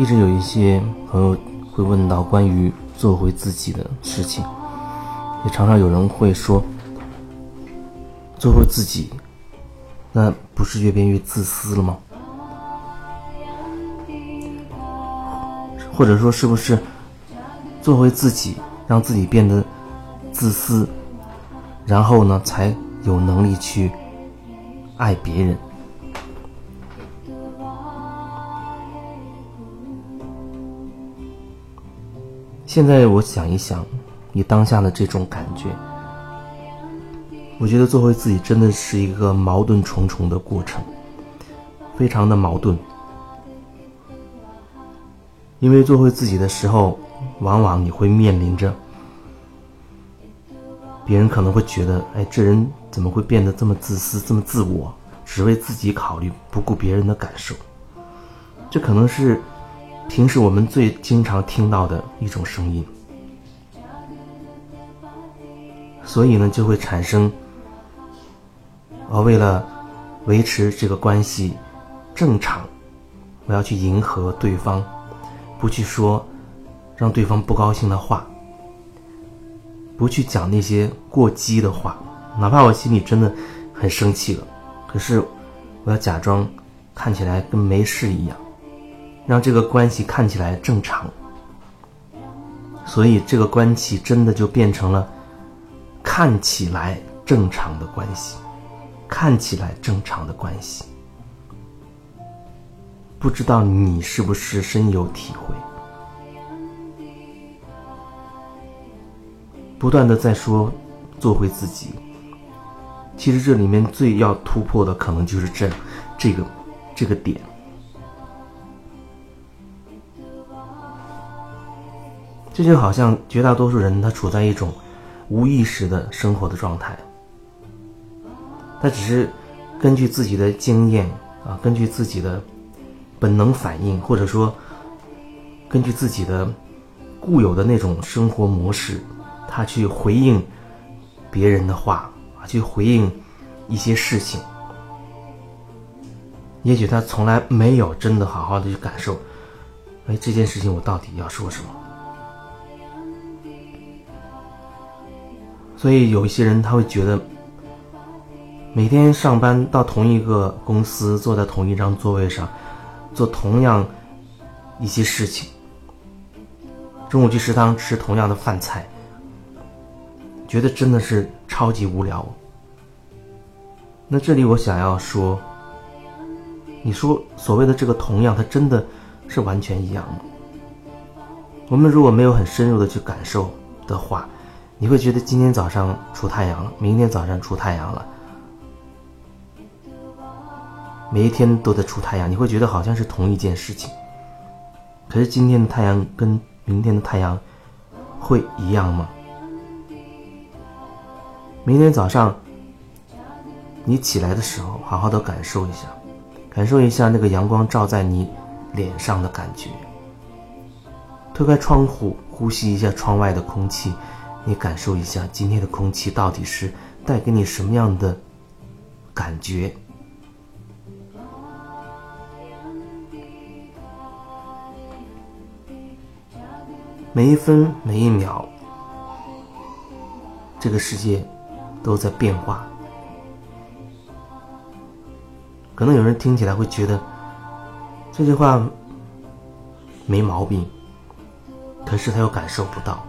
一直有一些朋友会问到关于做回自己的事情，也常常有人会说，做回自己，那不是越变越自私了吗？或者说，是不是做回自己，让自己变得自私，然后呢，才有能力去爱别人？现在我想一想，你当下的这种感觉，我觉得做回自己真的是一个矛盾重重的过程，非常的矛盾。因为做回自己的时候，往往你会面临着别人可能会觉得，哎，这人怎么会变得这么自私、这么自我，只为自己考虑，不顾别人的感受？这可能是。平时我们最经常听到的一种声音，所以呢，就会产生，我为了维持这个关系正常，我要去迎合对方，不去说让对方不高兴的话，不去讲那些过激的话，哪怕我心里真的很生气了，可是我要假装看起来跟没事一样。让这个关系看起来正常，所以这个关系真的就变成了看起来正常的关系，看起来正常的关系。不知道你是不是深有体会？不断的在说做回自己，其实这里面最要突破的可能就是这这个这个点。这就好像绝大多数人他处在一种无意识的生活的状态，他只是根据自己的经验啊，根据自己的本能反应，或者说根据自己的固有的那种生活模式，他去回应别人的话啊，去回应一些事情。也许他从来没有真的好好的去感受，哎，这件事情我到底要说什么？所以有一些人他会觉得，每天上班到同一个公司，坐在同一张座位上，做同样一些事情，中午去食堂吃同样的饭菜，觉得真的是超级无聊。那这里我想要说，你说所谓的这个同样，它真的是完全一样吗？我们如果没有很深入的去感受的话。你会觉得今天早上出太阳了，明天早上出太阳了，每一天都在出太阳，你会觉得好像是同一件事情。可是今天的太阳跟明天的太阳会一样吗？明天早上你起来的时候，好好的感受一下，感受一下那个阳光照在你脸上的感觉。推开窗户，呼吸一下窗外的空气。你感受一下今天的空气到底是带给你什么样的感觉？每一分每一秒，这个世界都在变化。可能有人听起来会觉得这句话没毛病，可是他又感受不到。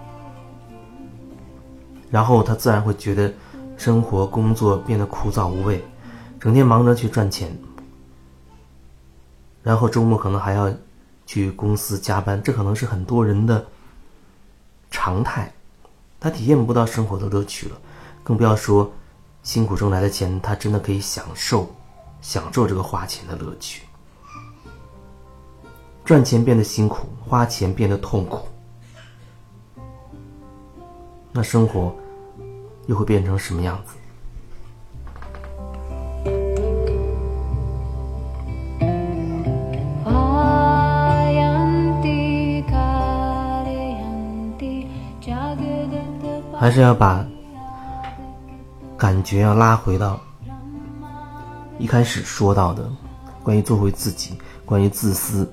然后他自然会觉得生活工作变得枯燥无味，整天忙着去赚钱，然后周末可能还要去公司加班，这可能是很多人的常态。他体验不到生活的乐趣了，更不要说辛苦挣来的钱，他真的可以享受享受这个花钱的乐趣。赚钱变得辛苦，花钱变得痛苦。那生活又会变成什么样子？还是要把感觉要拉回到一开始说到的关于做回自己、关于自私。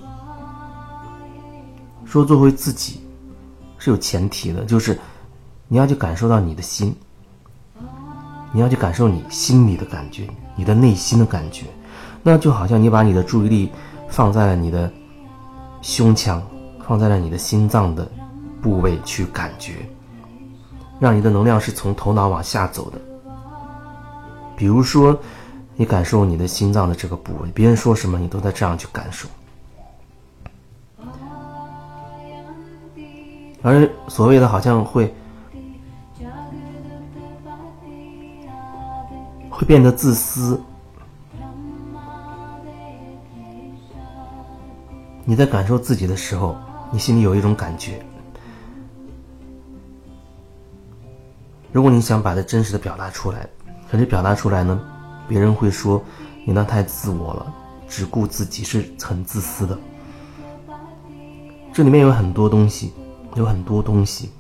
说做回自己是有前提的，就是你要去感受到你的心，你要去感受你心里的感觉，你的内心的感觉。那就好像你把你的注意力放在了你的胸腔，放在了你的心脏的部位去感觉，让你的能量是从头脑往下走的。比如说，你感受你的心脏的这个部位，别人说什么你都在这样去感受。而所谓的好像会会变得自私。你在感受自己的时候，你心里有一种感觉。如果你想把它真实的表达出来，可是表达出来呢，别人会说你那太自我了，只顾自己是很自私的。这里面有很多东西，有很多东西。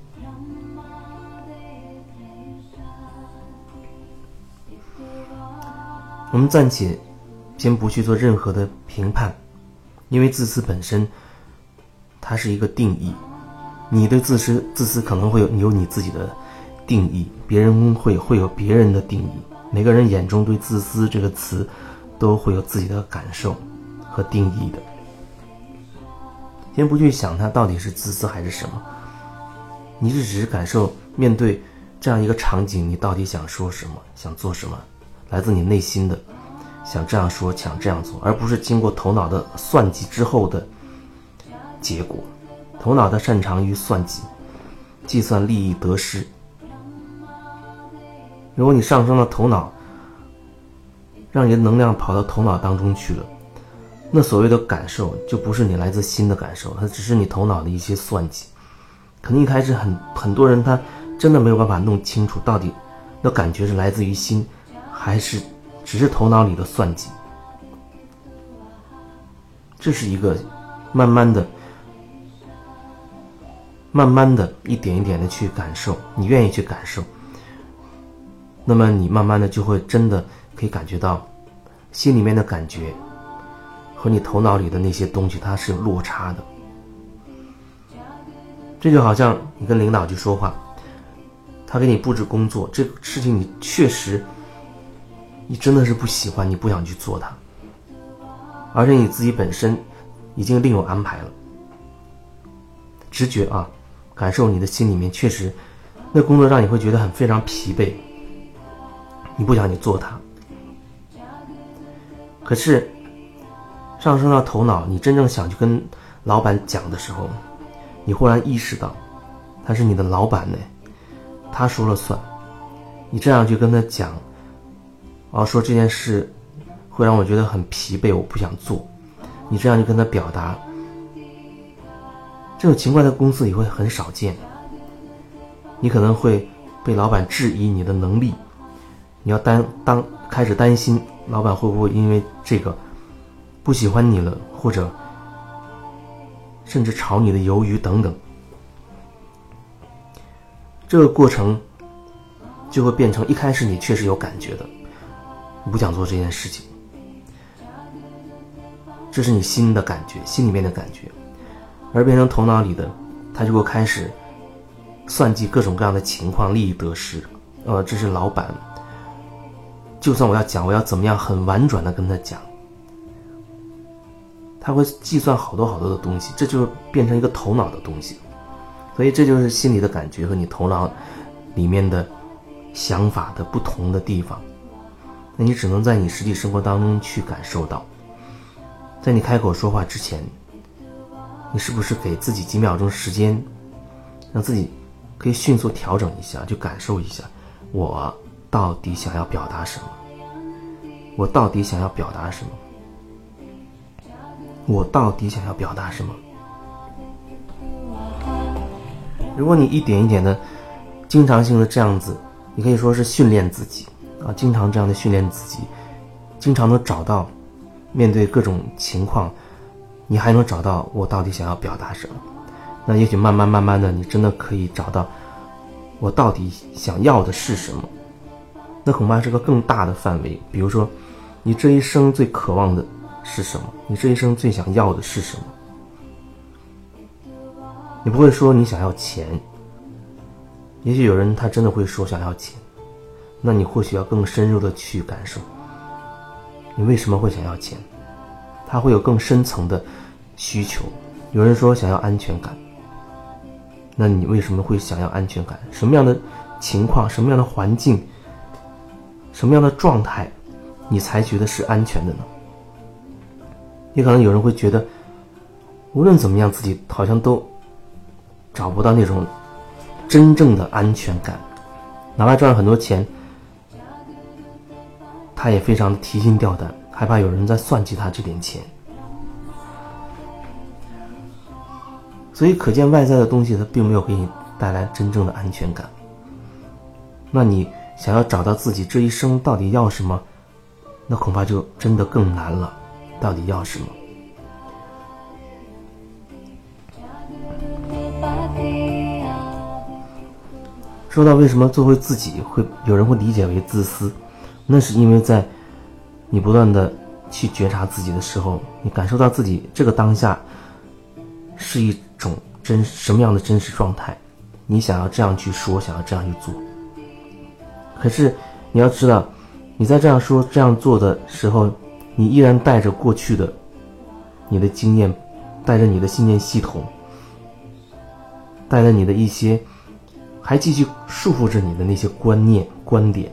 我们暂且先不去做任何的评判。因为自私本身，它是一个定义。你对自私，自私可能会有有你自己的定义，别人会会有别人的定义。每个人眼中对“自私”这个词，都会有自己的感受和定义的。先不去想它到底是自私还是什么，你是只是感受面对这样一个场景，你到底想说什么，想做什么，来自你内心的。想这样说，想这样做，而不是经过头脑的算计之后的结果。头脑的擅长于算计，计算利益得失。如果你上升了头脑，让你的能量跑到头脑当中去了，那所谓的感受就不是你来自心的感受，它只是你头脑的一些算计。可能一开始很很多人他真的没有办法弄清楚到底那感觉是来自于心，还是。只是头脑里的算计，这是一个慢慢的、慢慢的一点一点的去感受，你愿意去感受，那么你慢慢的就会真的可以感觉到，心里面的感觉和你头脑里的那些东西它是有落差的。这就好像你跟领导去说话，他给你布置工作，这个事情你确实。你真的是不喜欢，你不想去做它，而且你自己本身已经另有安排了。直觉啊，感受你的心里面确实，那工作让你会觉得很非常疲惫，你不想去做它。可是上升到头脑，你真正想去跟老板讲的时候，你忽然意识到他是你的老板呢，他说了算，你这样去跟他讲。然后说这件事会让我觉得很疲惫，我不想做。你这样去跟他表达，这种情况在公司里会很少见。你可能会被老板质疑你的能力，你要担当开始担心老板会不会因为这个不喜欢你了，或者甚至炒你的鱿鱼等等。这个过程就会变成一开始你确实有感觉的。不想做这件事情，这是你心的感觉，心里面的感觉，而变成头脑里的，他就会开始算计各种各样的情况，利益得失。呃，这是老板，就算我要讲，我要怎么样很婉转的跟他讲，他会计算好多好多的东西，这就变成一个头脑的东西。所以这就是心里的感觉和你头脑里面的想法的不同的地方。那你只能在你实际生活当中去感受到，在你开口说话之前，你是不是给自己几秒钟时间，让自己可以迅速调整一下，去感受一下，我到底想要表达什么？我到底想要表达什么？我到底想要表达什么？如果你一点一点的、经常性的这样子，你可以说是训练自己。啊，经常这样的训练自己，经常能找到面对各种情况，你还能找到我到底想要表达什么？那也许慢慢慢慢的，你真的可以找到我到底想要的是什么？那恐怕是个更大的范围。比如说，你这一生最渴望的是什么？你这一生最想要的是什么？你不会说你想要钱。也许有人他真的会说想要钱，那你或许要更深入的去感受，你为什么会想要钱？他会有更深层的需求。有人说想要安全感，那你为什么会想要安全感？什么样的情况、什么样的环境、什么样的状态，你才觉得是安全的呢？也可能有人会觉得，无论怎么样，自己好像都找不到那种真正的安全感，哪怕赚了很多钱，他也非常的提心吊胆，害怕有人在算计他这点钱。所以，可见外在的东西它并没有给你带来真正的安全感。那你想要找到自己这一生到底要什么，那恐怕就真的更难了。到底要什么？说到为什么做回自己会有人会理解为自私，那是因为在你不断的去觉察自己的时候，你感受到自己这个当下是一种真什么样的真实状态，你想要这样去说，想要这样去做。可是你要知道，你在这样说、这样做的时候。你依然带着过去的你的经验，带着你的信念系统，带着你的一些还继续束缚着你的那些观念观点。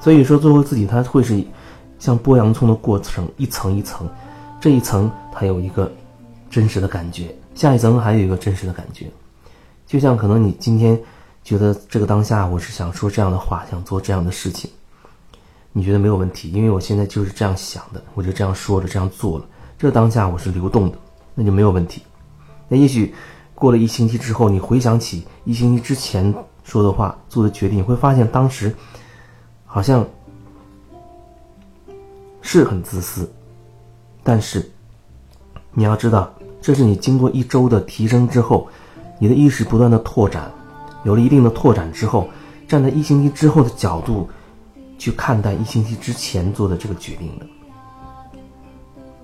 所以说，最后自己，它会是像剥洋葱的过程，一层一层，这一层它有一个真实的感觉，下一层还有一个真实的感觉。就像可能你今天觉得这个当下，我是想说这样的话，想做这样的事情。你觉得没有问题，因为我现在就是这样想的，我就这样说了，这样做了。这当下我是流动的，那就没有问题。那也许过了一星期之后，你回想起一星期之前说的话、做的决定，你会发现当时好像是很自私。但是你要知道，这是你经过一周的提升之后，你的意识不断的拓展，有了一定的拓展之后，站在一星期之后的角度。去看待一星期之前做的这个决定的，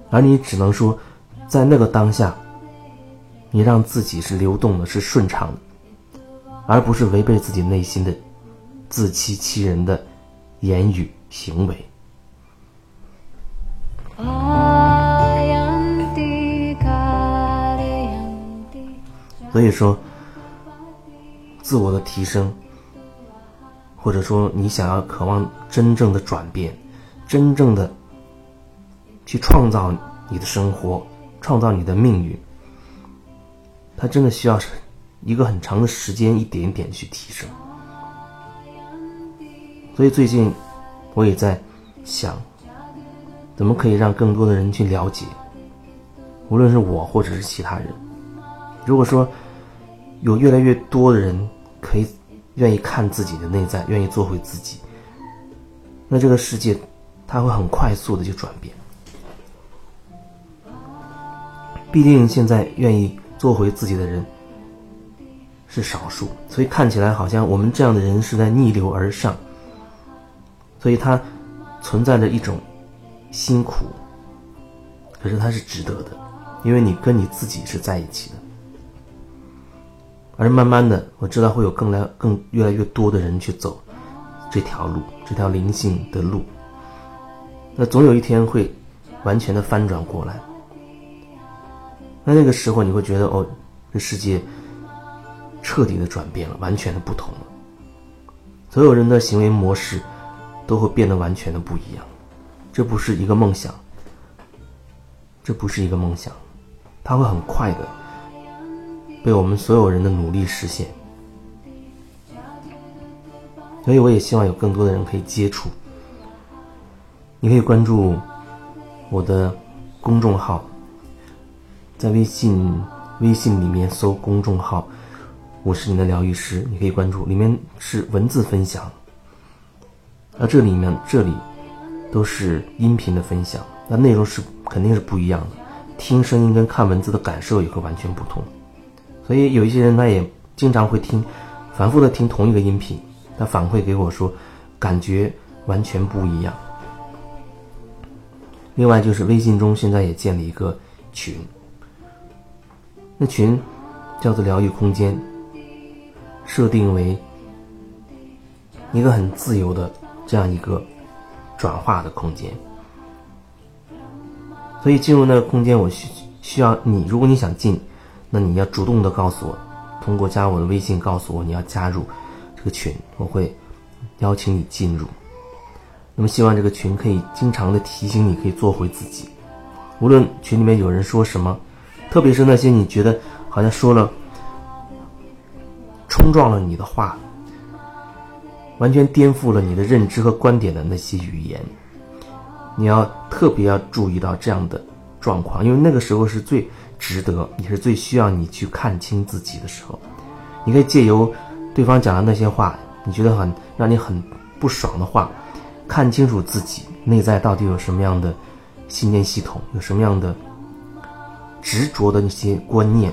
而你只能说，在那个当下，你让自己是流动的，是顺畅的，而不是违背自己内心的自欺欺人的言语行为。所以说，自我的提升。或者说，你想要渴望真正的转变，真正的去创造你的生活，创造你的命运，它真的需要一个很长的时间，一点点去提升。所以最近我也在想，怎么可以让更多的人去了解，无论是我或者是其他人。如果说有越来越多的人可以。愿意看自己的内在，愿意做回自己，那这个世界，它会很快速的就转变。毕竟现在愿意做回自己的人是少数，所以看起来好像我们这样的人是在逆流而上，所以它存在着一种辛苦，可是它是值得的，因为你跟你自己是在一起的。而慢慢的，我知道会有更来更越来越多的人去走这条路，这条灵性的路。那总有一天会完全的翻转过来。那那个时候你会觉得，哦，这世界彻底的转变了，完全的不同了。所有人的行为模式都会变得完全的不一样。这不是一个梦想，这不是一个梦想，它会很快的。被我们所有人的努力实现，所以我也希望有更多的人可以接触。你可以关注我的公众号，在微信微信里面搜公众号“我是你的疗愈师”，你可以关注，里面是文字分享，那这里面这里都是音频的分享，那内容是肯定是不一样的，听声音跟看文字的感受也会完全不同。所以有一些人他也经常会听，反复的听同一个音频，他反馈给我说，感觉完全不一样。另外就是微信中现在也建了一个群，那群叫做疗愈空间，设定为一个很自由的这样一个转化的空间。所以进入那个空间，我需需要你，如果你想进，那你要主动的告诉我，通过加我的微信告诉我你要加入这个群，我会邀请你进入。那么希望这个群可以经常的提醒你，可以做回自己。无论群里面有人说什么，特别是那些你觉得好像说了冲撞了你的话，完全颠覆了你的认知和观点的那些语言。你要特别要注意到这样的状况，因为那个时候是最值得，也是最需要你去看清自己的时候。你可以借由对方讲的那些话，你觉得很让你很不爽的话，看清楚自己内在到底有什么样的信念系统，有什么样的执着的那些观念，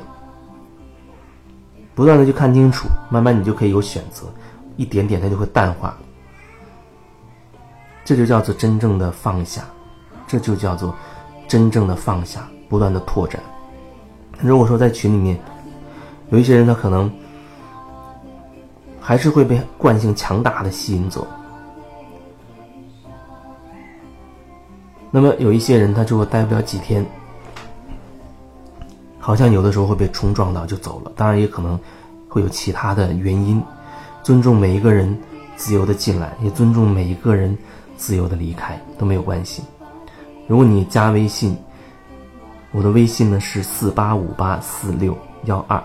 不断的去看清楚，慢慢你就可以有选择，一点点它就会淡化。这就叫做真正的放下，这就叫做真正的放下，不断的拓展。如果说在群里面有一些人，他可能还是会被惯性强大的吸引走，那么有一些人他就会待不了几天，好像有的时候会被冲撞到就走了。当然也可能会有其他的原因。尊重每一个人自由的进来，也尊重每一个人。自由的离开都没有关系。如果你加微信，我的微信呢是四八五八四六幺二。